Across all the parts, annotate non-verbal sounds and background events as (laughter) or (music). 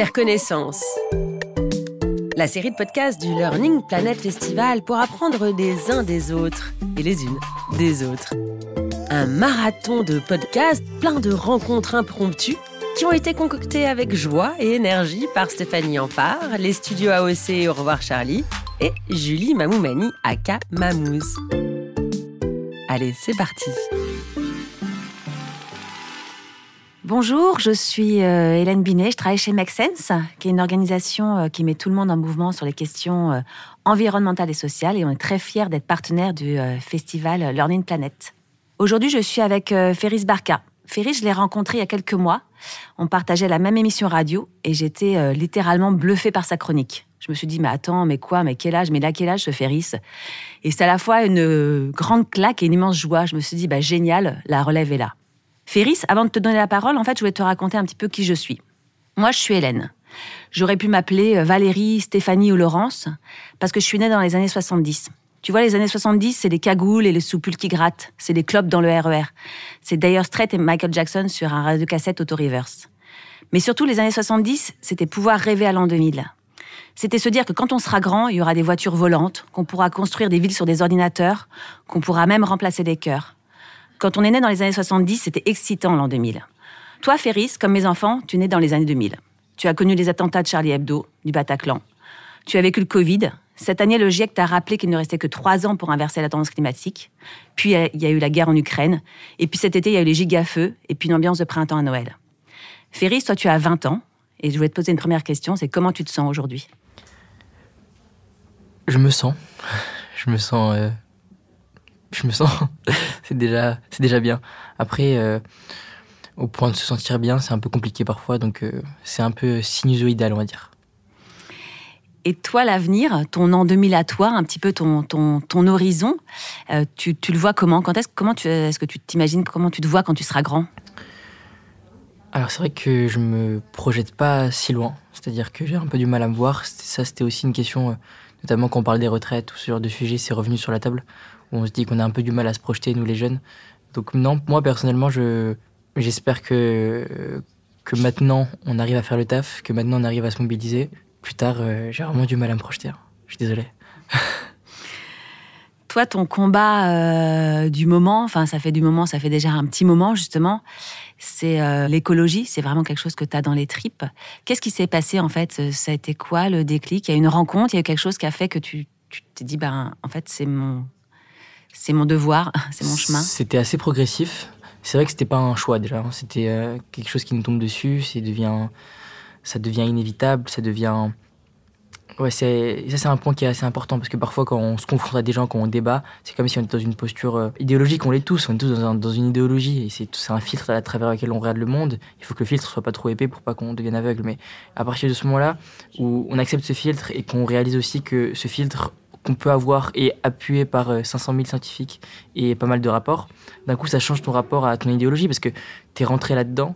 faire connaissance. La série de podcasts du Learning Planet Festival pour apprendre des uns des autres et les unes des autres. Un marathon de podcasts plein de rencontres impromptues qui ont été concoctées avec joie et énergie par Stéphanie Ampard, les studios AOC Au revoir Charlie et Julie Mamoumani aka Mamouze. Allez, c'est parti. Bonjour, je suis euh, Hélène Binet, je travaille chez Make Sense, qui est une organisation euh, qui met tout le monde en mouvement sur les questions euh, environnementales et sociales, et on est très fiers d'être partenaire du festival Learning Planet. Aujourd'hui, je suis avec Ferris Barca. Ferris, je l'ai rencontré il y a quelques mois. On partageait la même émission radio, et j'étais littéralement bluffée par sa chronique. Je me suis dit, mais attends, mais quoi, mais quel âge, mais là, quel âge ce Ferris Et c'est à la fois une grande claque et une immense joie. Je me suis dit, bah génial, la relève est là. Ferris, avant de te donner la parole, en fait, je voulais te raconter un petit peu qui je suis. Moi, je suis Hélène. J'aurais pu m'appeler euh, Valérie, Stéphanie ou Laurence, parce que je suis née dans les années 70. Tu vois, les années 70, c'est les cagoules et les soupules qui grattent. C'est les clopes dans le RER. E c'est d'ailleurs Strait et Michael Jackson sur un radio cassette auto-reverse. Mais surtout, les années 70, c'était pouvoir rêver à l'an 2000. C'était se dire que quand on sera grand, il y aura des voitures volantes, qu'on pourra construire des villes sur des ordinateurs, qu'on pourra même remplacer des cœurs. Quand on est né dans les années 70, c'était excitant l'an 2000. Toi, Ferris, comme mes enfants, tu es né dans les années 2000. Tu as connu les attentats de Charlie Hebdo, du Bataclan. Tu as vécu le Covid. Cette année, le GIEC t'a rappelé qu'il ne restait que trois ans pour inverser la tendance climatique. Puis, il y a eu la guerre en Ukraine. Et puis cet été, il y a eu les gigafeux et puis une ambiance de printemps à Noël. Ferris, toi, tu as 20 ans. Et je voulais te poser une première question, c'est comment tu te sens aujourd'hui? Je me sens. Je me sens euh, je me sens, (laughs) c'est déjà, c'est déjà bien. Après, euh, au point de se sentir bien, c'est un peu compliqué parfois, donc euh, c'est un peu sinusoïdal, on va dire. Et toi, l'avenir, ton an 2000 à toi, un petit peu ton, ton, ton horizon, euh, tu, tu, le vois comment? Quand est-ce, comment tu, est-ce que tu t'imagines comment tu te vois quand tu seras grand? Alors c'est vrai que je me projette pas si loin, c'est-à-dire que j'ai un peu du mal à me voir. Ça, c'était aussi une question, notamment quand on parle des retraites ou ce genre de sujet, c'est revenu sur la table on se dit qu'on a un peu du mal à se projeter, nous les jeunes. Donc non, moi personnellement, je, j'espère que, que maintenant on arrive à faire le taf, que maintenant on arrive à se mobiliser. Plus tard, euh, j'ai vraiment du mal à me projeter. Hein. Je suis désolé. (laughs) Toi, ton combat euh, du moment, enfin ça fait du moment, ça fait déjà un petit moment justement, c'est euh, l'écologie, c'est vraiment quelque chose que tu as dans les tripes. Qu'est-ce qui s'est passé en fait Ça a été quoi le déclic? Il y a une rencontre, il y a eu quelque chose qui a fait que tu, t'es dit, ben en fait c'est mon, c'est mon devoir, (laughs) c'est mon chemin. C'était assez progressif. C'est vrai que c'était pas un choix déjà. Hein. C'était euh, quelque chose qui nous tombe dessus. C'est devient, ça devient inévitable. Ça devient. Ouais, c'est ça c'est un point qui est assez important parce que parfois quand on se confronte à des gens, quand on débat, c'est comme si on était dans une posture euh, idéologique. On l'est tous. On est tous dans, une idéologie et c'est un filtre à travers lequel on regarde le monde. Il faut que le filtre soit pas trop épais pour pas qu'on devienne aveugle. Mais à partir de ce moment-là où on accepte ce filtre et qu'on réalise aussi que ce filtre qu'on peut avoir et appuyé par 500 euh, 000 scientifiques et pas mal de rapports, d'un coup ça change ton rapport à ton idéologie parce que tu es rentré là-dedans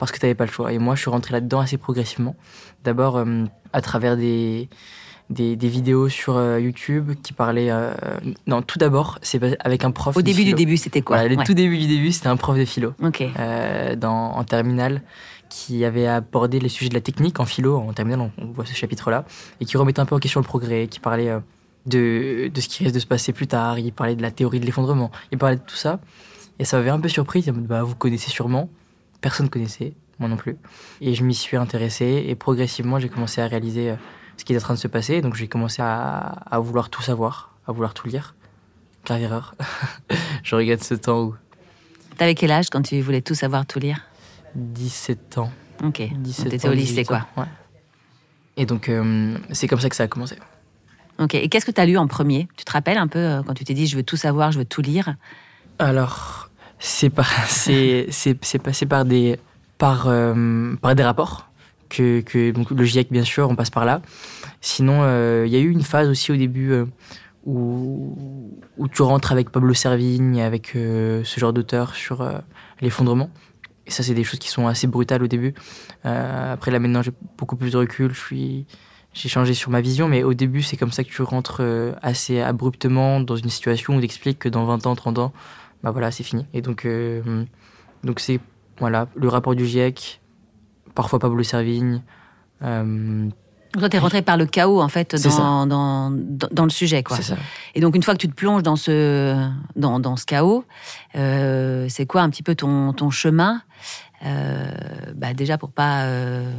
parce que tu n'avais pas le choix. Et moi je suis rentré là-dedans assez progressivement. D'abord euh, à travers des, des, vidéos sur euh, YouTube qui parlaient... non, tout d'abord, c'est avec un prof. Au début du début, c'était quoi? Le tout début du début, c'était un prof de philo dans, en terminale qui avait abordé les sujets de la technique en philo, en terminale, on, voit ce chapitre-là, et qui remettait un peu en question le progrès, qui parlait euh, de, de, ce qui risque de se passer plus tard, il parlait de la théorie de l'effondrement, il parlait de tout ça, et ça m'avait un peu surpris, bah, vous connaissez sûrement, personne ne connaissait, moi non plus, et je m'y suis intéressé, et progressivement j'ai commencé à réaliser euh, ce qui est en train de se passer, donc j'ai commencé à, à, vouloir tout savoir, à vouloir tout lire. Grave erreur. (laughs) je regrette ce temps où... T'avais quel âge quand tu voulais tout savoir, tout lire? 17 ans. Ok. 17 T'étais au lycée, quoi. Ouais. Et donc, euh, c'est comme ça que ça a commencé. Ok. Et qu'est-ce que tu as lu en premier? Tu te rappelles un peu euh, quand tu t'es dit je veux tout savoir, je veux tout lire? Alors, (laughs) c'est c'est passé par des, par, euh, par des rapports. Que, que, le GIEC, bien sûr, on passe par là. Sinon, il y a eu une phase aussi au début où, où tu rentres avec Pablo Servigne, avec ce genre d'auteur sur l'effondrement. Et ça, c'est des choses qui sont assez brutales au début. Euh, après, là, maintenant, j'ai beaucoup plus de recul. Je suis, j'ai changé sur ma vision, mais au début, c'est comme ça que tu rentres euh, assez abruptement dans une situation où tu expliques que dans 20 ans, 30 ans, bah voilà, c'est fini. Et donc, euh, donc c'est voilà, le rapport du GIEC, parfois Pablo Servigne, toi, tu es rentré par le chaos, en fait, dans, dans, dans, le sujet. Quoi. Ça. Et donc, une fois que tu te plonges dans ce, dans, dans ce chaos, euh, c'est quoi un petit peu ton, ton chemin euh, bah Déjà, pour pas, euh,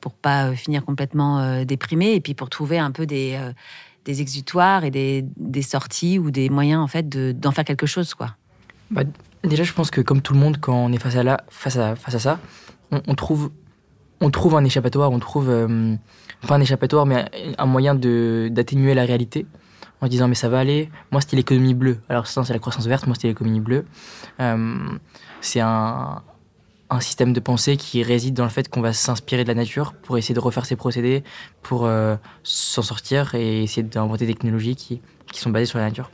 pour pas finir complètement déprimé, et puis pour trouver un peu des, des exutoires et des, des, sorties ou des moyens, en fait, d'en faire quelque chose. Quoi. Bah, déjà, je pense que comme tout le monde, quand on est face à, ça, on, trouve, un échappatoire, on trouve pas un échappatoire, mais un moyen d'atténuer la réalité en disant mais ça va aller. Moi c'était l'économie bleue. Alors ça c'est la croissance verte, moi c'était l'économie bleue. Euh, c'est un, un, système de pensée qui réside dans le fait qu'on va s'inspirer de la nature pour essayer de refaire ses procédés, pour euh, s'en sortir et essayer d'inventer des technologies qui sont basées sur la nature.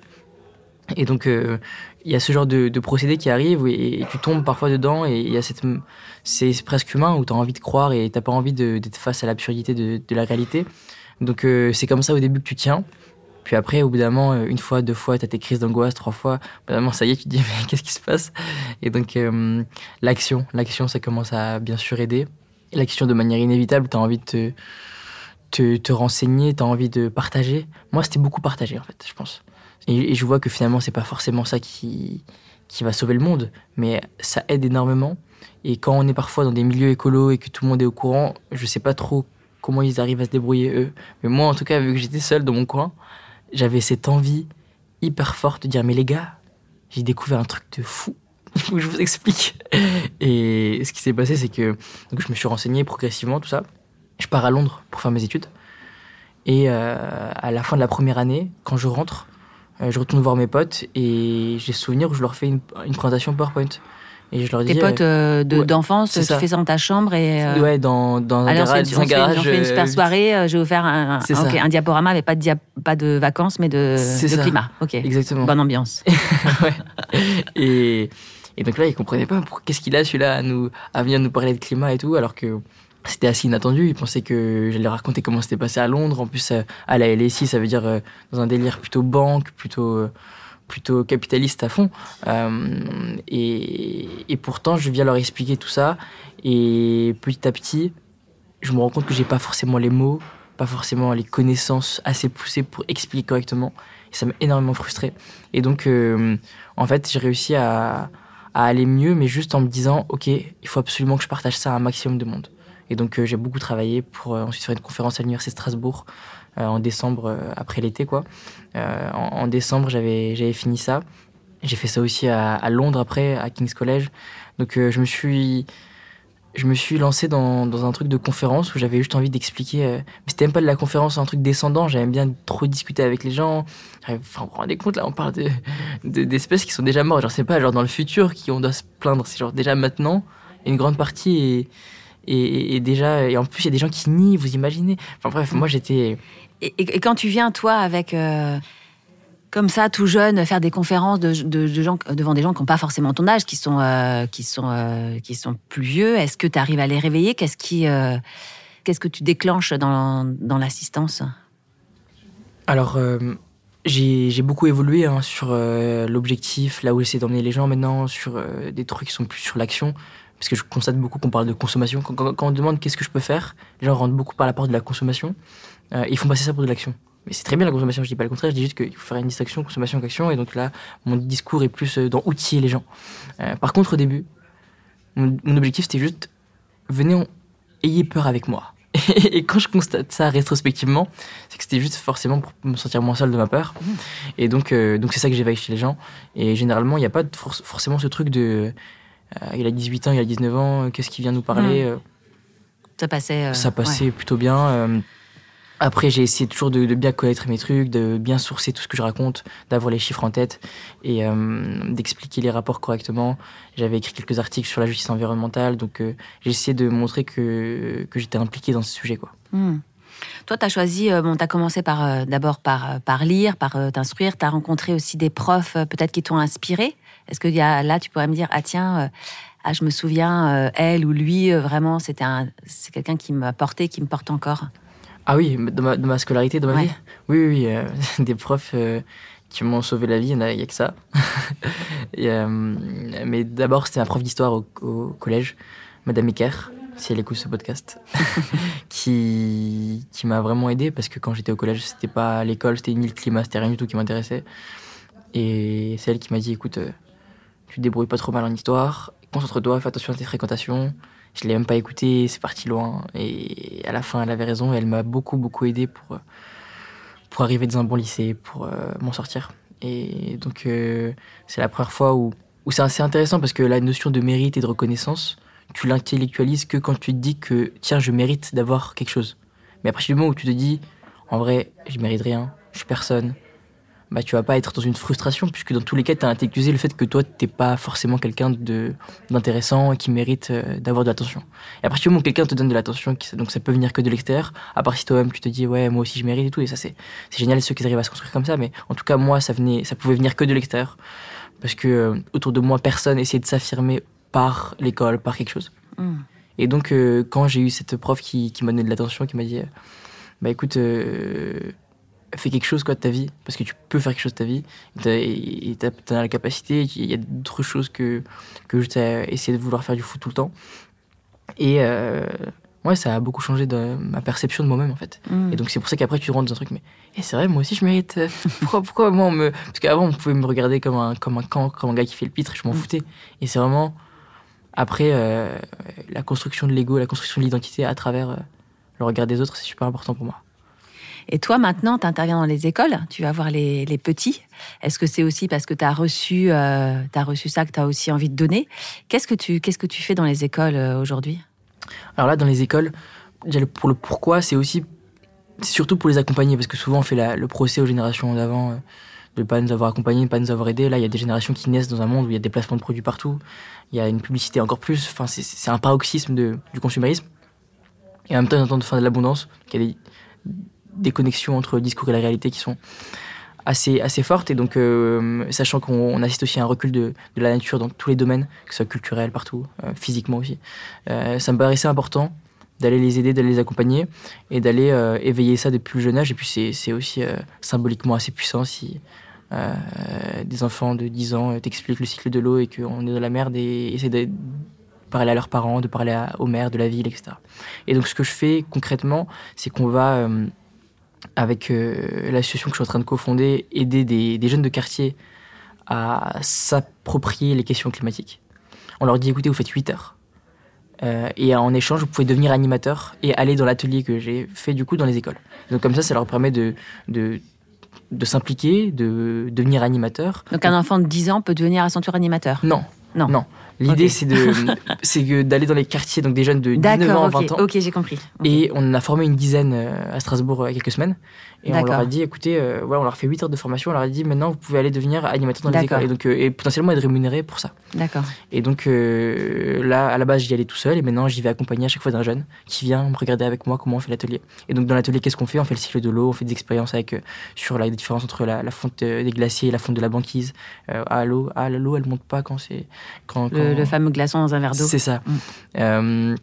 Et donc, euh, il y a ce genre de, de procédé qui arrive et, tu tombes parfois dedans et il y a cette, c'est presque humain où tu as envie de croire et t'as pas envie d'être face à l'absurdité de, de, la réalité. Donc, euh, c'est comme ça au début que tu tiens. Puis après, au bout d'un moment, euh, une fois, deux fois, tu as tes crises d'angoisse, trois fois, au ça y est, tu te dis, (laughs) mais qu'est-ce qui se passe? Et donc, l'action, l'action, ça commence à bien sûr aider. L'action, de manière inévitable, tu as envie de te, te, te renseigner, tu as envie de partager. Moi, c'était beaucoup partager, en fait, je pense. Et, je vois que finalement, c'est pas forcément ça qui, qui va sauver le monde, mais ça aide énormément. Et quand on est parfois dans des milieux écolos et que tout le monde est au courant, je sais pas trop comment ils arrivent à se débrouiller eux. Mais moi, en tout cas, vu que j'étais seul dans mon coin, j'avais cette envie hyper forte de dire Mais les gars, j'ai découvert un truc de fou. (laughs) Je vous explique. Et ce qui s'est passé, c'est que je me suis renseigné progressivement, tout ça. Je pars à Londres pour faire mes études. Et euh, à la fin de la première année, quand je rentre, je retourne voir mes potes et j'ai souvenir où je leur fais une, présentation PowerPoint. Et je leur dis. Tes potes euh, euh, d'enfance, tu fais ça dans ta chambre et. ouais, dans, dans un, garage, on, garage. On fait une super soirée, je vais vous faire un, un, diaporama, mais pas de, pas de vacances, mais de, de climat. Ok. Exactement. Bonne ambiance. (laughs) ouais. Et, et donc là, ils comprenaient pas qu'est-ce qu'il a celui-là à, nous, à venir nous parler de climat et tout, alors que c'était assez inattendu. Ils pensaient que j'allais raconter comment c'était passé à Londres. En plus, euh, à la LSI, ça veut dire euh, dans un délire plutôt banque, plutôt, euh, plutôt capitaliste à fond. et, et, pourtant, je viens leur expliquer tout ça. Et petit à petit, je me rends compte que j'ai pas forcément les mots, pas forcément les connaissances assez poussées pour expliquer correctement. Et ça m'a énormément frustré. Et donc, en fait, j'ai réussi à, à aller mieux, mais juste en me disant, OK, il faut absolument que je partage ça à un maximum de monde. Et donc, euh, j'ai beaucoup travaillé pour euh, ensuite faire une conférence à l'Université de Strasbourg euh, en décembre, après l'été, quoi. En, décembre, j'avais, fini ça. J'ai fait ça aussi à, Londres après, à King's College. Donc, je me suis je me suis lancé dans, dans, un truc de conférence où j'avais juste envie d'expliquer. mais c'était même pas de la conférence, un truc descendant. J'aime bien trop discuter avec les gens. Enfin, vous vous rendez compte, là, on parle de, d'espèces qui sont déjà mortes. Genre, c'est pas genre dans le futur qui on doit se plaindre. C'est genre déjà maintenant. Une grande partie est, et, déjà, et en plus, il y a des gens qui nient, vous imaginez. Enfin bref, moi j'étais. Et, quand tu viens, toi, avec. Euh, comme ça, tout jeune, faire des conférences de, de, gens, devant des gens qui n'ont pas forcément ton âge, qui sont, euh, qui sont, euh, qui sont plus vieux, est-ce que tu arrives à les réveiller? Qu'est-ce qui, qu'est-ce que tu déclenches dans, dans l'assistance? Alors, j'ai beaucoup évolué hein, sur l'objectif, là où j'essaie d'emmener les gens maintenant, sur des trucs qui sont plus sur l'action parce que je constate beaucoup qu'on parle de consommation. Quand, on demande qu'est-ce que je peux faire, les gens rentrent beaucoup par la porte de la consommation. Euh, ils font passer ça pour de l'action. Mais c'est très bien la consommation, je dis pas le contraire, je dis juste qu'il faut faire une distinction consommation qu'action. Et donc là, mon discours est plus euh, dans outiller les gens. Euh, par contre, au début, mon, objectif c'était juste venez, ayez peur avec moi. (laughs) Et, quand je constate ça rétrospectivement, c'est que c'était juste forcément pour me sentir moins seul de ma peur. Mmh. Et donc, donc c'est ça que j'éveille chez les gens. Et généralement, il n'y a pas forcément ce truc de il a 18 ans, il a 19 ans, euh, qu'est-ce qu'il vient nous parler hmm. euh, Ça passait. ça passait plutôt bien. Après, j'ai essayé toujours de, bien connaître mes trucs, de bien sourcer tout ce que je raconte, d'avoir les chiffres en tête et d'expliquer les rapports correctement. J'avais écrit quelques articles sur la justice environnementale, donc j'ai essayé de montrer que, que j'étais impliqué dans ce sujet. Quoi. Hmm. Toi, tu as choisi, bon, tu as commencé par d'abord par, par lire, par t'instruire, tu as rencontré aussi des profs peut-être qui t'ont inspiré. Est-ce que y a, là, tu pourrais me dire, ah tiens, euh, ah, je me souviens, euh, elle ou lui, euh, vraiment, c'était c'est quelqu'un qui m'a porté, qui me porte encore Ah oui, de ma, de ma scolarité, de ma vie Oui, oui, oui (laughs) des profs qui m'ont sauvé la vie, il n'y a, que ça. (laughs) mais d'abord, c'était un prof d'histoire au, collège, Madame Ecker. si elle écoute ce podcast, (laughs) qui, qui m'a vraiment aidé parce que quand j'étais au collège, c'était pas l'école, c'était ni le climat, c'était rien du tout qui m'intéressait. Et c'est elle qui m'a dit écoute, euh, tu débrouilles pas trop mal en histoire, concentre-toi, fais attention à tes fréquentations. Je l'ai même pas écouté, c'est parti loin. Et à la fin, elle avait raison et elle m'a beaucoup, beaucoup aidé pour, pour arriver dans un bon lycée, pour euh, m'en sortir. Et donc, euh, c'est la première fois où, où c'est assez intéressant parce que la notion de mérite et de reconnaissance, tu l'intellectualises que quand tu te dis que, tiens, je mérite d'avoir quelque chose. Mais à partir du moment où tu te dis, en vrai, je mérite rien, je suis personne, bah, tu vas pas être dans une frustration, puisque dans tous les cas, tu as intellectualisé le fait que toi, t'es pas forcément quelqu'un d'intéressant et qui mérite euh, d'avoir de l'attention. Et à partir du moment où quelqu'un te donne de l'attention, donc ça peut venir que de l'extérieur, à part si toi-même tu te dis, ouais, moi aussi je mérite et tout, et ça c'est génial ceux qui arrivent à se construire comme ça, mais en tout cas, moi, ça, venait, ça pouvait venir que de l'extérieur, parce que euh, autour de moi, personne essayait de s'affirmer par l'école, par quelque chose. Mm. Et donc, euh, quand j'ai eu cette prof qui, qui m'a donné de l'attention, qui m'a dit, bah écoute, fais quelque chose quoi, de ta vie, parce que tu peux faire quelque chose de ta vie, et tu as, la capacité, il y a d'autres choses que, que je t'ai essayé de vouloir faire du foot tout le temps. Et euh, ouais, ça a beaucoup changé de ma perception de moi-même en fait. Mm. Et donc c'est pour ça qu'après tu rentres dans un truc, mais et c'est vrai, moi aussi je mérite. Euh, (laughs) pourquoi, pourquoi moi on me. Parce qu'avant on pouvait me regarder comme un, comme un camp, comme un gars qui fait le pitre, je m'en mm. foutais. Et c'est vraiment après euh, la construction de l'ego, la construction de l'identité à travers le regard des autres, c'est super important pour moi. Et toi, maintenant, tu interviens dans les écoles, tu vas voir les, petits. Est-ce que c'est aussi parce que tu as, reçu, euh, reçu ça que tu as aussi envie de donner? Qu'est-ce que tu, que tu fais dans les écoles euh, aujourd'hui? Alors là, dans les écoles, pour le pourquoi, c'est aussi surtout pour les accompagner, parce que souvent on fait le procès aux générations d'avant. Euh, de ne pas nous avoir accompagnés, de ne pas nous avoir aidés. Là, il y a des générations qui naissent dans un monde où il y a des placements de produits partout. Il y a une publicité encore plus. Enfin, c'est un paroxysme de, du consumérisme. Et en même temps, on entend de l'abondance. Il y des connexions entre le discours et la réalité qui sont assez, assez fortes. Et donc, euh, sachant qu'on assiste aussi à un recul de, de, la nature dans tous les domaines, que ce soit culturel, partout, euh, physiquement aussi, euh, ça me paraissait important d'aller les aider, d'aller les accompagner et d'aller éveiller ça depuis plus jeune âge. Et puis, c'est aussi symboliquement assez puissant si des enfants de 10 ans t'expliquent le cycle de l'eau et qu'on est dans la merde et essaient de parler à leurs parents, de parler aux mères de la ville, etc. Et donc, ce que je fais concrètement, c'est qu'on va avec euh, l'association que je suis en train de cofonder, aider des, jeunes de quartier à s'approprier les questions climatiques. On leur dit écoutez, vous faites 8 heures. Euh, et en échange, vous pouvez devenir animateur et aller dans l'atelier que j'ai fait du coup dans les écoles. Donc comme ça, ça leur permet de, de, de s'impliquer, de devenir animateur. Donc un enfant de 10 ans peut devenir à son tour animateur? Non. Non. non. L'idée, c'est de, (laughs) c'est d'aller dans les quartiers, donc des jeunes de 19 ans à 20 ans. Ok, j'ai compris. Et on a formé une dizaine euh, à Strasbourg euh, il y a quelques semaines. Et on leur a dit, écoutez, euh, on leur a fait 8 heures de formation. On leur a dit, maintenant, vous pouvez aller devenir animateur dans les écoles. Et, donc, et potentiellement être rémunéré pour ça. D'accord. Et donc, là, à la base, j'y allais tout seul. Et maintenant, j'y vais accompagner à chaque fois d'un jeune qui vient me regarder avec moi comment on fait l'atelier. Et donc, dans l'atelier, qu'est-ce qu'on fait? On fait le cycle de l'eau, on fait des expériences avec, sur la différence entre la, fonte des glaciers et la fonte de la banquise. à l'eau, ah, l'eau, elle monte pas quand c'est. Quand, quand... Le, fameux glaçon un verre d'eau. C'est ça. Mm. Euh,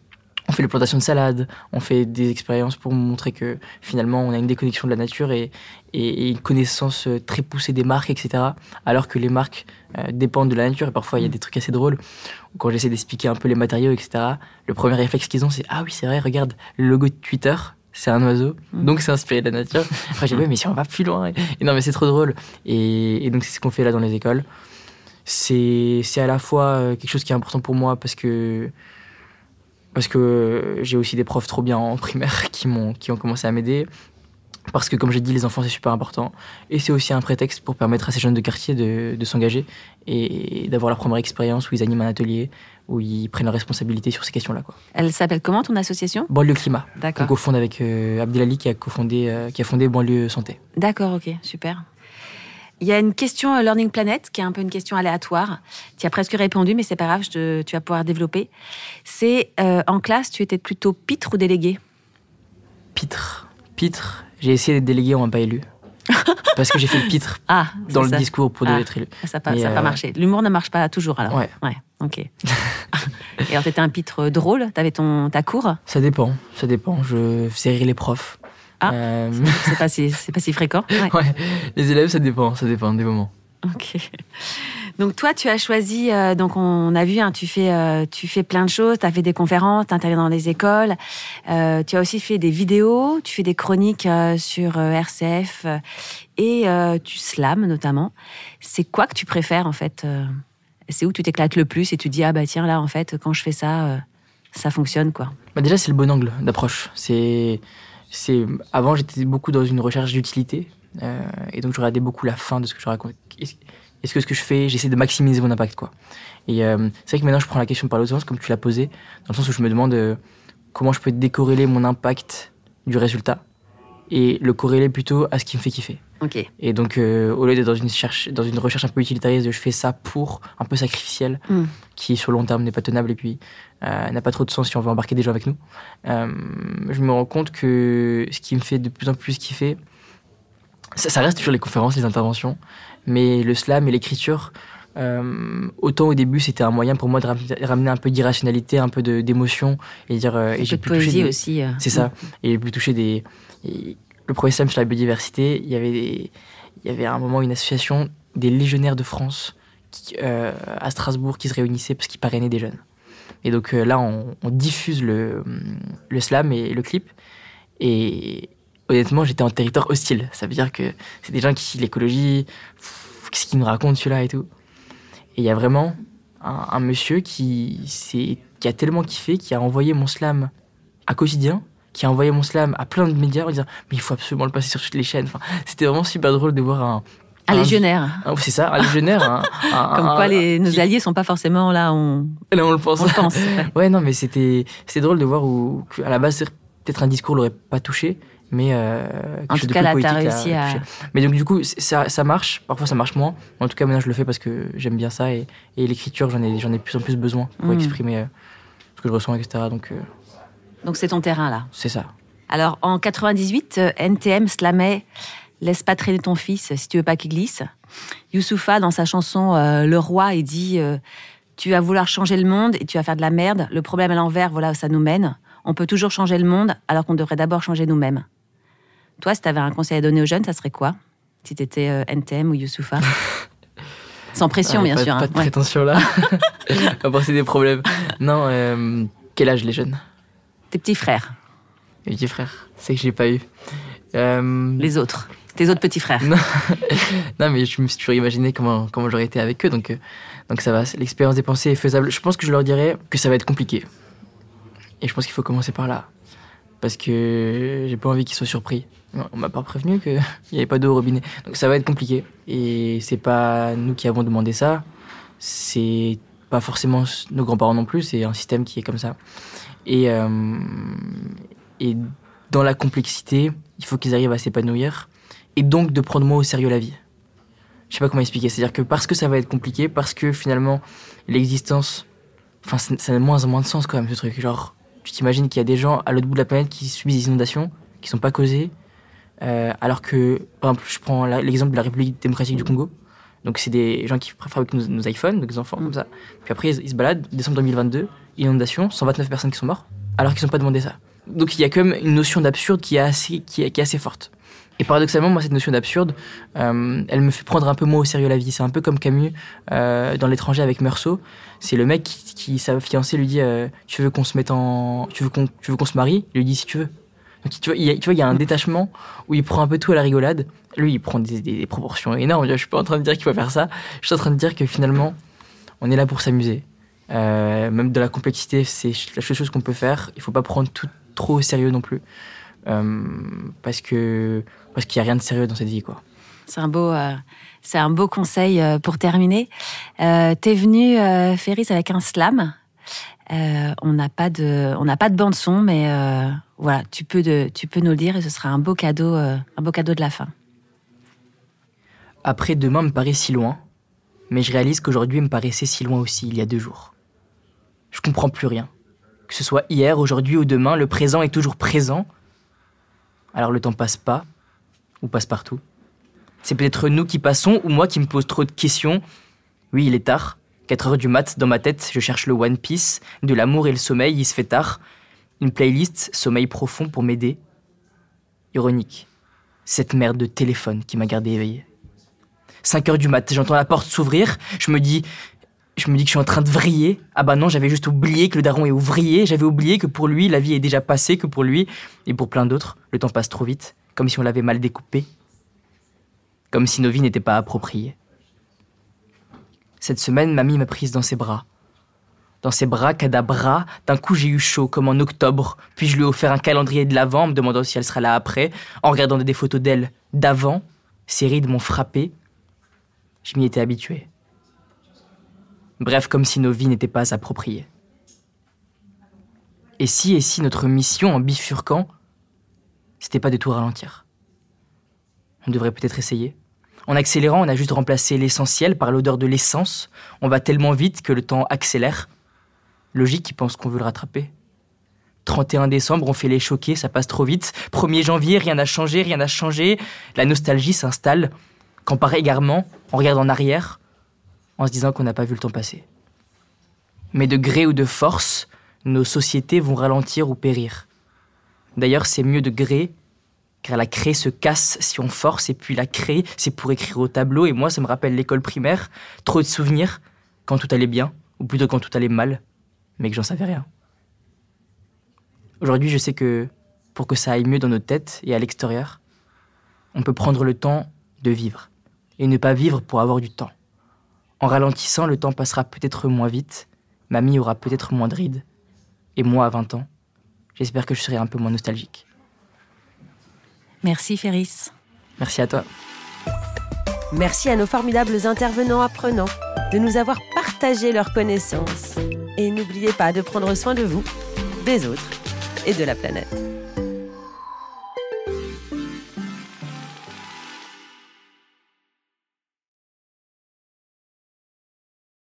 on fait les plantations de salade, on fait des expériences pour montrer que finalement on a une déconnexion de la nature et, et, une connaissance euh, très poussée des marques, etc. Alors que les marques euh, dépendent de la nature et parfois il y a mm. des trucs assez drôles. Quand j'essaie d'expliquer un peu les matériaux, etc., le premier réflexe qu'ils ont c'est Ah oui, c'est vrai, regarde, le logo de Twitter, c'est un oiseau, mm. donc c'est inspiré de la nature. (laughs) Après j'ai dit, mais si on va plus loin. Et, non, mais c'est trop drôle. Et, et donc c'est ce qu'on fait là dans les écoles c'est à la fois euh, quelque chose qui est important pour moi parce que parce que j'ai aussi des profs trop bien en primaire (laughs) qui m'ont qui ont commencé à m'aider parce que comme j'ai dit les enfants c'est super important et c'est aussi un prétexte pour permettre à ces jeunes de quartier de, de s'engager et d'avoir leur première expérience où ils animent un atelier où ils prennent leurs responsabilités sur ces questions-là. Quoi. Elle s'appelle comment ton association? Banlieue Climat. D'accord. On cofonde avec euh, Abdelali qui a, cofondé, euh, qui a fondé Banlieue Santé. D'accord, ok, super. Il y a une question Learning Planet qui est un peu une question aléatoire. Tu as presque répondu, mais c'est pas grave, tu vas pouvoir développer. C'est euh, en classe, tu étais plutôt pitre ou délégué? Pitre. Pitre. J'ai essayé d'être délégué, on m'a pas élu. (laughs) Parce que j'ai fait le pitre ah, dans le discours pour ah, être élu. Ça n'a pas, pas, euh, marché. L'humour ne marche pas toujours alors. Ouais. Ouais, ok. (laughs) Et alors, tu étais un pitre drôle? Tu avais ton, ta cour? Ça dépend, ça dépend. Je faisais rire les profs. Ah, euh, c'est pas, si, pas si fréquent. (laughs) Ouais. Les élèves, ça dépend, ça dépend des moments. Ok. Donc toi, tu as choisi, euh, donc on a vu, hein, tu, fais, euh, tu fais plein de choses, tu as fait des conférences, tu interviens dans les écoles, euh, tu as aussi fait des vidéos, tu fais des chroniques sur RCF et tu slams notamment. C'est quoi que tu préfères en fait C'est où tu t'éclates le plus et tu dis, ah bah tiens là en fait, quand je fais ça, ça fonctionne quoi? Bah Déjà c'est le bon angle d'approche. C'est, Avant j'étais beaucoup dans une recherche d'utilité. et donc je regardais beaucoup la fin de ce que je raconte est-ce que ce que je fais, j'essaie de maximiser mon impact, quoi. Et euh, c'est vrai que maintenant, je prends la question par l'autre sens, comme tu l'as posé, dans le sens où je me demande euh, comment je peux décorréler mon impact du résultat et le corréler plutôt à ce qui me fait kiffer. Et donc, euh, au lieu d'être dans une, cherche, dans une recherche un peu utilitariste, je fais ça pour, un peu sacrificiel, hmm. qui sur le long terme n'est pas tenable et puis n'a pas trop de sens si on veut embarquer des gens avec nous. je me rends compte que ce qui me fait de plus en plus kiffer, ça, ça reste toujours les conférences, les interventions, mais le slam et l'écriture, euh, autant au début c'était un moyen pour moi de ramener un peu d'irrationalité, un peu d'émotion et dire euh, et j'ai pu toucher des, aussi. Euh. C'est ça. Et j'ai pu toucher des. Le premier slam sur la biodiversité, il y avait il y avait à un moment une association des légionnaires de France qui, à Strasbourg qui se réunissaient parce qu'ils parrainaient des jeunes. Et donc là on, on, diffuse le, le slam et le clip et, honnêtement, j'étais en territoire hostile. Ça veut dire que c'est des gens qui, l'écologie, qu'est-ce qu'ils nous racontent celui-là et tout. Et il y a vraiment un, monsieur qui, qui a tellement kiffé, qui a envoyé mon slam à quotidien, qui a envoyé mon slam à plein de médias en disant Mais il faut absolument le passer sur toutes les chaînes. Enfin, c'était vraiment super drôle de voir un. Un, légionnaire. c'est ça, un légionnaire. (laughs) Comme quoi, les, nos alliés sont pas forcément là on, là, on le pense. On pense. (laughs) ouais, non, mais c'était drôle de voir où, à la base, peut-être un discours l'aurait pas touché, mais euh, en tout cas là t'as réussi à, mais donc du coup ça, ça, marche parfois ça marche moins en tout cas maintenant je le fais parce que j'aime bien ça et, et l'écriture j'en ai j'en ai de plus en plus besoin pour hmm. exprimer euh, ce que je ressens etc donc euh, donc c'est ton terrain là c'est ça alors en 98 NTM slamait laisse pas traîner ton fils si tu veux pas qu'il glisse Youssoufa dans sa chanson Le Roi il dit tu vas vouloir changer le monde et tu vas faire de la merde le problème à l'envers voilà où ça nous mène on peut toujours changer le monde alors qu'on devrait d'abord changer nous-mêmes toi, si tu avais un conseil à donner aux jeunes, ça serait quoi Si tu étais euh, NTM ou Youssoufa? (laughs) Sans pression, bien sûr. Pas hein. de prétention là. (laughs) (laughs) à part des problèmes. Non, euh, quel âge les jeunes? Tes petits frères. Les petits frères, c'est que je n'ai pas eu. Euh, les autres. Tes autres petits frères. (laughs) Non. mais je me suis toujours imaginé comment, comment j'aurais été avec eux. Donc, donc ça va, l'expérience des pensées est faisable. Je pense que je leur dirais que ça va être compliqué. Et je pense qu'il faut commencer par là. Parce que j'ai pas envie qu'ils soient surpris. On m'a pas prévenu qu'il (laughs) n'y avait pas d'eau au robinet. Donc ça va être compliqué. Et c'est pas nous qui avons demandé ça. C'est pas forcément nos grands-parents non plus. C'est un système qui est comme ça. Et, euh, et dans la complexité, il faut qu'ils arrivent à s'épanouir. Et donc de prendre moins au sérieux la vie. Je sais pas comment expliquer. C'est-à-dire que parce que ça va être compliqué, parce que finalement l'existence. Enfin, ça a de moins en moins de sens quand même ce truc. Genre, tu t'imagines qu'il y a des gens à l'autre bout de la planète qui subissent des inondations, qui sont pas causées, euh, alors que, par exemple, je prends l'exemple de la République démocratique du Congo. Donc, c'est des gens qui fabriquent nos, nos iPhones, des enfants comme ça. Puis après, ils, se baladent, décembre 2022, inondation, 129 personnes qui sont mortes, alors qu'ils n'ont pas demandé ça. Donc, il y a quand même une notion d'absurde qui, est assez, qui, est, qui est assez forte. Et paradoxalement, moi, cette notion d'absurde, euh, elle me fait prendre un peu moins au sérieux la vie. C'est un peu comme Camus euh, dans L'étranger avec Meursault. C'est le mec qui, qui, sa fiancée lui dit Tu veux qu'on se mette en. Tu veux qu'on, qu'on se marie? Il lui dit Si tu veux tu vois, il y a, tu vois, il y a un détachement où il prend un peu tout à la rigolade. Lui, il prend des, proportions énormes. Je suis pas en train de dire qu'il faut faire ça. Je suis en train de dire que finalement, on est là pour s'amuser. Euh, même de la complexité, c'est la seule chose qu'on peut faire. Il faut pas prendre tout trop au sérieux non plus. Euh, parce que parce qu'il y a rien de sérieux dans cette vie, quoi. C'est un beau, euh, c'est un beau conseil pour terminer. Euh, T'es venu, Ferris, avec un slam. on n'a pas de, pas de bande son, mais voilà, tu peux, de, tu peux nous le dire et ce sera un beau cadeau, un beau cadeau de la fin. Après demain me paraît si loin, mais je réalise qu'aujourd'hui me paraissait si loin aussi il y a deux jours. Je comprends plus rien. Que ce soit hier, aujourd'hui ou demain, le présent est toujours présent. Alors le temps passe pas, ou passe partout. C'est peut-être nous qui passons, ou moi qui me pose trop de questions. Oui, il est tard. 4 heures du mat, dans ma tête, je cherche le One Piece. De l'amour et le sommeil, il se fait tard une playlist sommeil profond pour m'aider. Ironique, cette merde de téléphone qui m'a gardé éveillé. 5 heures du mat, j'entends la porte s'ouvrir, je me dis, je me dis que je suis en train de vriller. Ah bah non, j'avais juste oublié que le daron est ouvrier, j'avais oublié que pour lui, la vie est déjà passée, que pour lui, et pour plein d'autres, le temps passe trop vite, comme si on l'avait mal découpé, comme si nos vies n'étaient pas appropriées. Cette semaine, mamie m'a prise dans ses bras. Dans ses bras, cadabra, d'un coup j'ai eu chaud, comme en octobre, puis je lui ai offert un calendrier de l'avant, me demandant si elle sera là après, en regardant des photos d'elle d'avant, ses rides m'ont frappé. Je m'y étais habitué. Bref, comme si nos vies n'étaient pas appropriées. Et si, et si notre mission en bifurquant, c'était pas de tout ralentir On devrait peut-être essayer. En accélérant, on a juste remplacé l'essentiel par l'odeur de l'essence. On va tellement vite que le temps accélère. Logique qui pense qu'on veut le rattraper. 31 décembre, on fait les choquer, ça passe trop vite. 1er janvier, rien n'a changé, rien n'a changé. La nostalgie s'installe. Quand part égarement, on regarde en arrière, en se disant qu'on n'a pas vu le temps passer. Mais de gré ou de force, nos sociétés vont ralentir ou périr. D'ailleurs, c'est mieux de gré, car la craie se casse si on force, et puis la craie, c'est pour écrire au tableau, et moi, ça me rappelle l'école primaire, trop de souvenirs, quand tout allait bien, ou plutôt quand tout allait mal, mais que j'en savais rien. Aujourd'hui, je sais que pour que ça aille mieux dans nos têtes et à l'extérieur, on peut prendre le temps de vivre, et ne pas vivre pour avoir du temps. En ralentissant, le temps passera peut-être moins vite, mamie aura peut-être moins de rides, et moi, à 20 ans, j'espère que je serai un peu moins nostalgique. Merci Féris. Merci à toi. Merci à nos formidables intervenants apprenants de nous avoir partagé leurs connaissances. Et n'oubliez pas de prendre soin de vous, des autres et de la planète.